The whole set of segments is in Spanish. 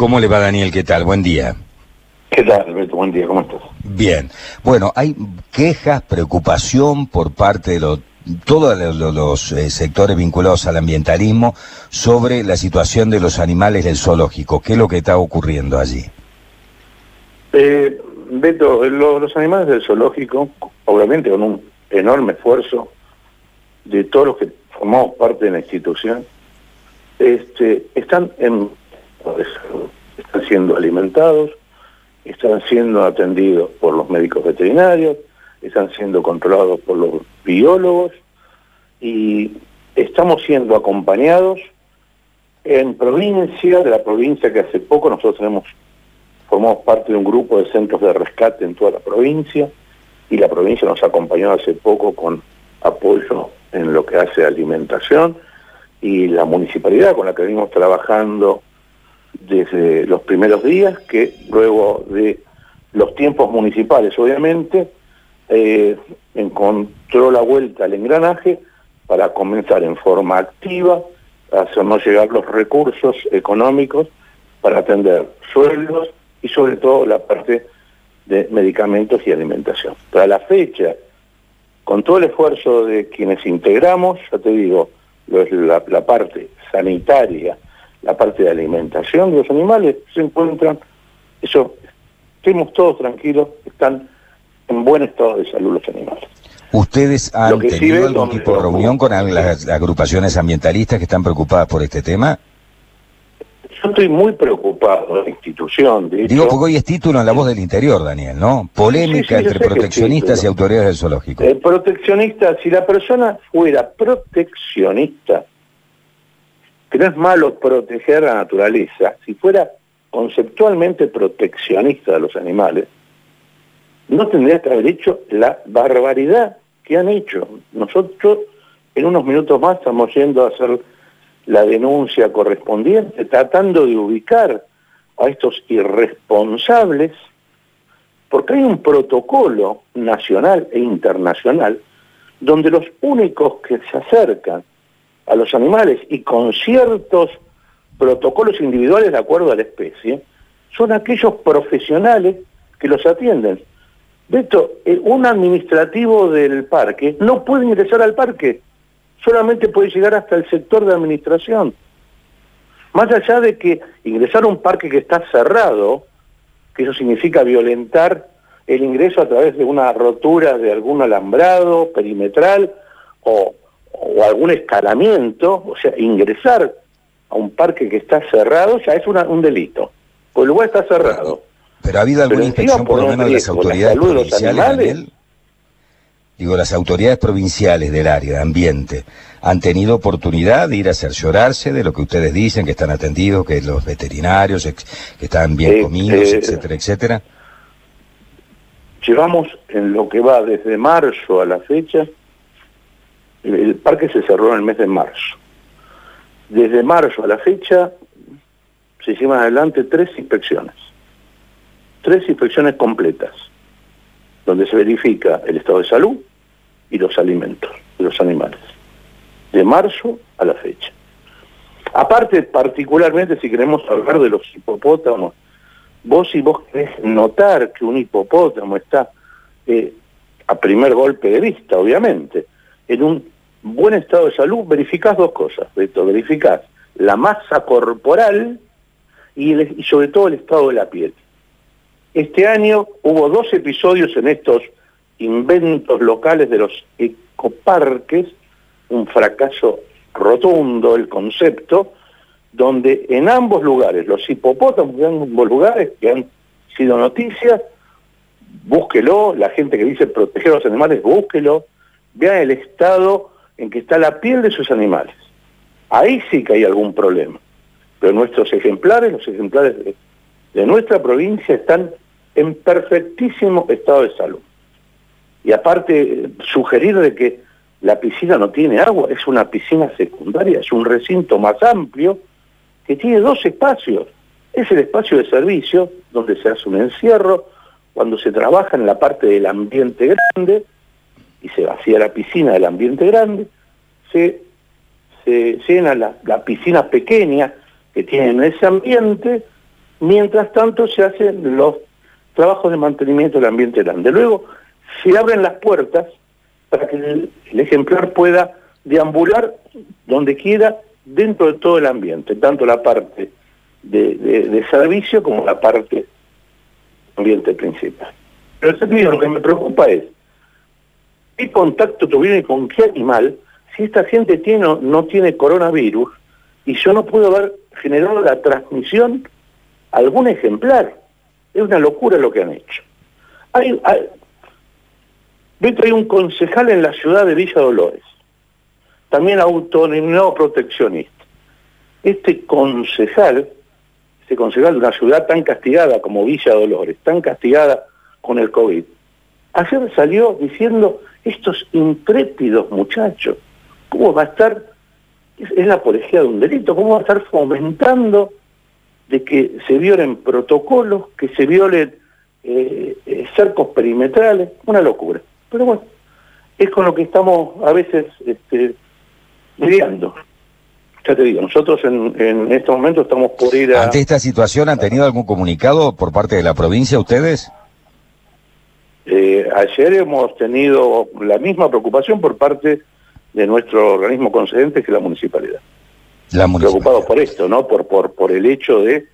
¿Cómo le va Daniel? ¿Qué tal? Buen día. ¿Qué tal, Alberto? Buen día, ¿cómo estás? Bien. Bueno, hay quejas, preocupación por parte de los todos los, eh, sectores vinculados al ambientalismo sobre la situación de los animales del zoológico. ¿Qué es lo que está ocurriendo allí? Eh, Beto, los animales del zoológico, obviamente con un enorme esfuerzo de todos los que formamos parte de la institución, este, están en están siendo alimentados, están siendo atendidos por los médicos veterinarios, están siendo controlados por los biólogos y estamos siendo acompañados en provincia, de la provincia que hace poco nosotros formamos parte de un grupo de centros de rescate en toda la provincia y la provincia nos acompañó hace poco con apoyo en lo que hace alimentación y la municipalidad con la que venimos trabajando desde los primeros días, que luego de los tiempos municipales, obviamente, eh, encontró la vuelta al engranaje para comenzar en forma activa a hacernos llegar los recursos económicos para atender sueldos y sobre todo la parte de medicamentos y alimentación. Para la fecha, con todo el esfuerzo de quienes integramos, ya te digo, la, la parte sanitaria, la parte de alimentación de los animales, se encuentran, eso, estemos todos tranquilos, están en buen estado de salud los animales. ¿Ustedes han tenido algún tipo de reunión con las agrupaciones ambientalistas que están preocupadas por este tema? Yo estoy muy preocupado de la institución. Digo, porque hoy es título en La Voz del Interior, Daniel, ¿no? Polémica entre proteccionistas y autoridades del zoológico. El proteccionista, si la persona fuera proteccionista, que no es malo proteger la naturaleza, si fuera conceptualmente proteccionista de los animales, no tendría que haber hecho la barbaridad que han hecho. Nosotros en unos minutos más estamos yendo a hacer la denuncia correspondiente, tratando de ubicar a estos irresponsables, porque hay un protocolo nacional e internacional donde los únicos que se acercan a los animales y con ciertos protocolos individuales de acuerdo a la especie, son aquellos profesionales que los atienden. Beto, eh, un administrativo del parque no puede ingresar al parque, solamente puede llegar hasta el sector de administración. Más allá de que ingresar a un parque que está cerrado, que eso significa violentar el ingreso a través de una rotura de algún alambrado perimetral o, algún escalamiento, o sea, ingresar a un parque que está cerrado ya es un delito, pues el lugar está cerrado. Pero ha habido alguna inspección por lo menos de las autoridades provinciales, Digo, las autoridades provinciales del área de ambiente han tenido oportunidad de ir a cerciorarse de lo que ustedes dicen, que están atendidos, que los veterinarios, que están bien comidos, etcétera, etcétera. Llevamos en lo que va desde marzo a la fecha, el parque se cerró en el mes de marzo. Desde marzo a la fecha se hicieron adelante tres inspecciones tres inspecciones completas, donde se verifica el estado de salud y los alimentos de los animales, de marzo a la fecha. Aparte, particularmente, si queremos hablar de los hipopótamos, vos si vos querés notar que un hipopótamo está, eh, a primer golpe de vista, obviamente, en un buen estado de salud, verificás dos cosas, Beto, verificás la masa corporal y sobre todo el estado de la piel. Este año hubo dos episodios en estos inventos locales de los ecoparques, un fracaso rotundo el concepto, donde en ambos lugares, los hipopótamos en ambos lugares que han sido noticias, búsquelo, la gente que dice proteger a los animales, búsquelo, vean el estado en que está la piel de sus animales. Ahí sí que hay algún problema. Pero nuestros ejemplares, los ejemplares de nuestra provincia están en perfectísimo estado de salud. Y aparte, sugerir de que la piscina no tiene agua, es una piscina secundaria, es un recinto más amplio que tiene dos espacios. Es el espacio de servicio donde se hace un encierro, cuando se trabaja en la parte del ambiente grande y se vacía la piscina del ambiente grande, se, se llena la, piscina pequeña que tiene en ese ambiente Mientras tanto se hacen los trabajos de mantenimiento del ambiente grande. Luego se abren las puertas para que el, ejemplar pueda deambular donde quiera dentro de todo el ambiente, tanto la parte de, servicio como la parte ambiente principal. Pero lo que me preocupa es qué contacto tuvieron con qué animal si esta gente tiene no tiene coronavirus y yo no puedo haber generado la transmisión a algún ejemplar. Es una locura lo que han hecho. Hay, hay, hay un concejal en la ciudad de Villa Dolores, también autonomado proteccionista. Este concejal, este concejal de una ciudad tan castigada como Villa Dolores, tan castigada con el COVID, ayer salió diciendo, estos intrépidos muchachos, ¿cómo va a estar? Es, la apología de un delito, ¿cómo va a estar fomentando de que se violen protocolos, que se violen eh, eh, cercos perimetrales? Una locura. Pero bueno, es con lo que estamos a veces este, lidiando. Ya te digo, nosotros en, en este momento estamos por ir a... ¿Ante esta situación han tenido algún comunicado por parte de la provincia ustedes? Eh, ayer hemos tenido la misma preocupación por parte de nuestro organismo concedente que la municipalidad. La Preocupados por esto, ¿no? Por, por, por el hecho de,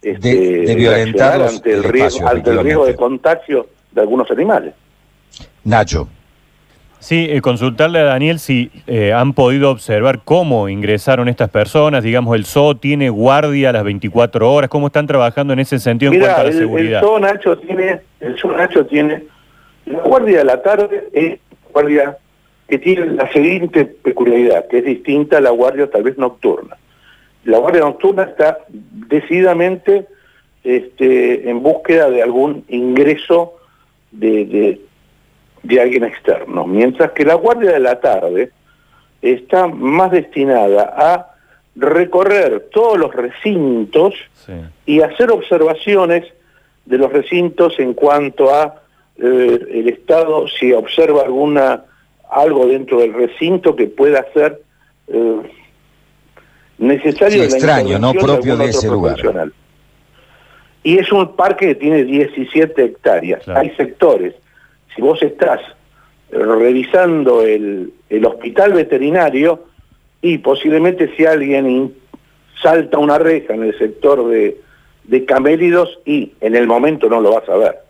este, de, violentar ante el, riesgo, ante el riesgo de contagio de algunos animales. Nacho. Sí, eh, consultarle a Daniel si eh, han podido observar cómo ingresaron estas personas. Digamos, el zoo tiene guardia a las 24 horas. ¿Cómo están trabajando en ese sentido en cuanto a la seguridad? El zoo Nacho tiene, el zoo Nacho tiene la guardia de la tarde es guardia que tiene la siguiente peculiaridad, que es distinta a la guardia tal vez nocturna. La guardia nocturna está decididamente este, en búsqueda de algún ingreso de, de, alguien externo, mientras que la guardia de la tarde está más destinada a recorrer todos los recintos y hacer observaciones de los recintos en cuanto a eh, el Estado si observa alguna algo dentro del recinto que pueda ser eh, necesario. extraño, no propio de, ese lugar. Y es un parque que tiene 17 hectáreas. Hay sectores. Si vos estás revisando el, el hospital veterinario y posiblemente si alguien salta una reja en el sector de, de camélidos y en el momento no lo vas a ver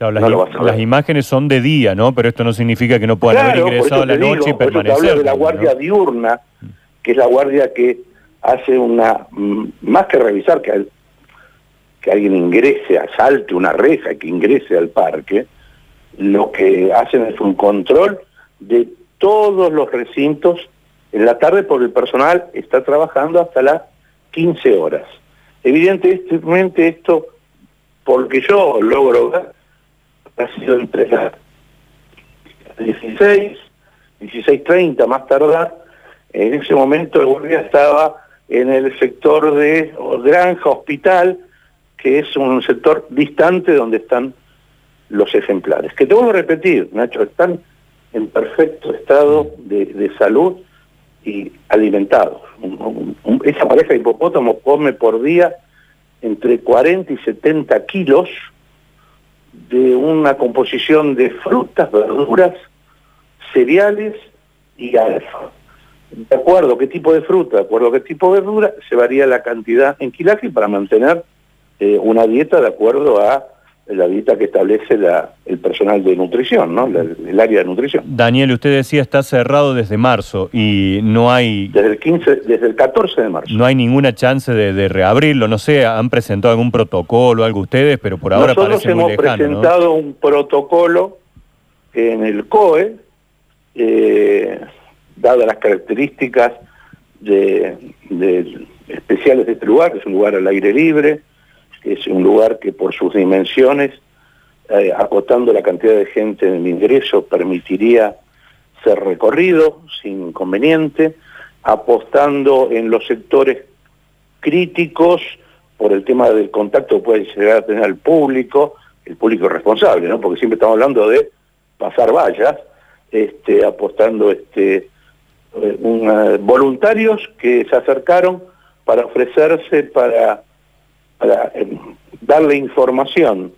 las, imágenes son de día, ¿no? Pero esto no significa que no puedan haber ingresado a la noche y permanecer. Te de la guardia diurna, que es la guardia que hace una, mm, más que revisar que, que alguien ingrese, asalte una reja, que ingrese al parque, lo que hacen es un control de todos los recintos en la tarde porque el personal está trabajando hasta las 15 horas. Evidentemente esto, porque yo logro ver, ha sido entre las 16, 16.30 más tardar, en ese momento el guardia estaba en el sector de Granja Hospital, que es un sector distante donde están los ejemplares. Que te vuelvo a repetir, Nacho, están en perfecto estado de, salud y alimentados. esa pareja de hipopótamos come por día entre 40 y 70 kilos de una composición de frutas, verduras, cereales y alfa. De acuerdo a qué tipo de fruta, de acuerdo a qué tipo de verdura, se varía la cantidad en quilaje para mantener eh, una dieta de acuerdo a la dieta que establece la, el personal de nutrición, ¿no? el área de nutrición. Daniel, usted decía está cerrado desde marzo y no hay... Desde el 15, desde el 14 de marzo. No hay ninguna chance de, reabrirlo, no sé, han presentado algún protocolo, algo ustedes, pero por ahora parece muy lejano. hemos presentado un protocolo en el COE, eh, dadas las características de, de especiales de este lugar, que es un lugar al aire libre, es un lugar que por sus dimensiones, eh, acotando la cantidad de gente en el ingreso, permitiría ser recorrido sin inconveniente, apostando en los sectores críticos por el tema del contacto que puede llegar a tener el público, el público responsable, ¿no? porque siempre estamos hablando de pasar vallas, este, apostando este, eh, voluntarios que se acercaron para ofrecerse para para em, darle información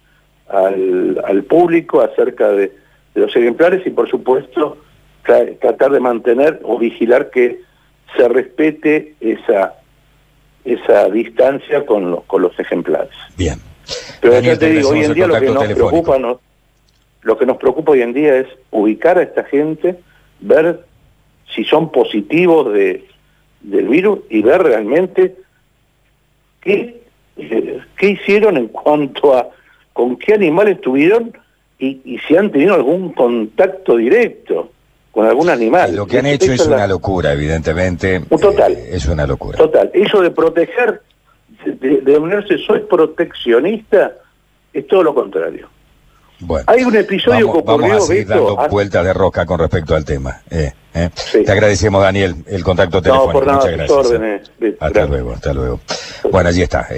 al, público acerca de, los ejemplares y por supuesto tratar de mantener o vigilar que se respete esa esa distancia con los, con los ejemplares. Bien. Pero ya te digo, hoy en día lo que nos preocupa lo que nos preocupa hoy en día es ubicar a esta gente, ver si son positivos de, del virus y ver realmente qué, eh, qué hicieron en cuanto a con qué animales tuvieron y, si han tenido algún contacto directo con algún animal. Lo que han hecho es, una locura, evidentemente. total. Eh, es una locura. Total. Eso de proteger, de, de unirse, soy proteccionista, es todo lo contrario. Bueno, Hay un episodio vamos, que ocurrió, a seguir dando vueltas de rosca con respecto al tema. Eh, eh. Te agradecemos, Daniel, el contacto telefónico. No, por nada, Muchas gracias. Órdenes. Hasta luego, hasta luego. Bueno, allí está.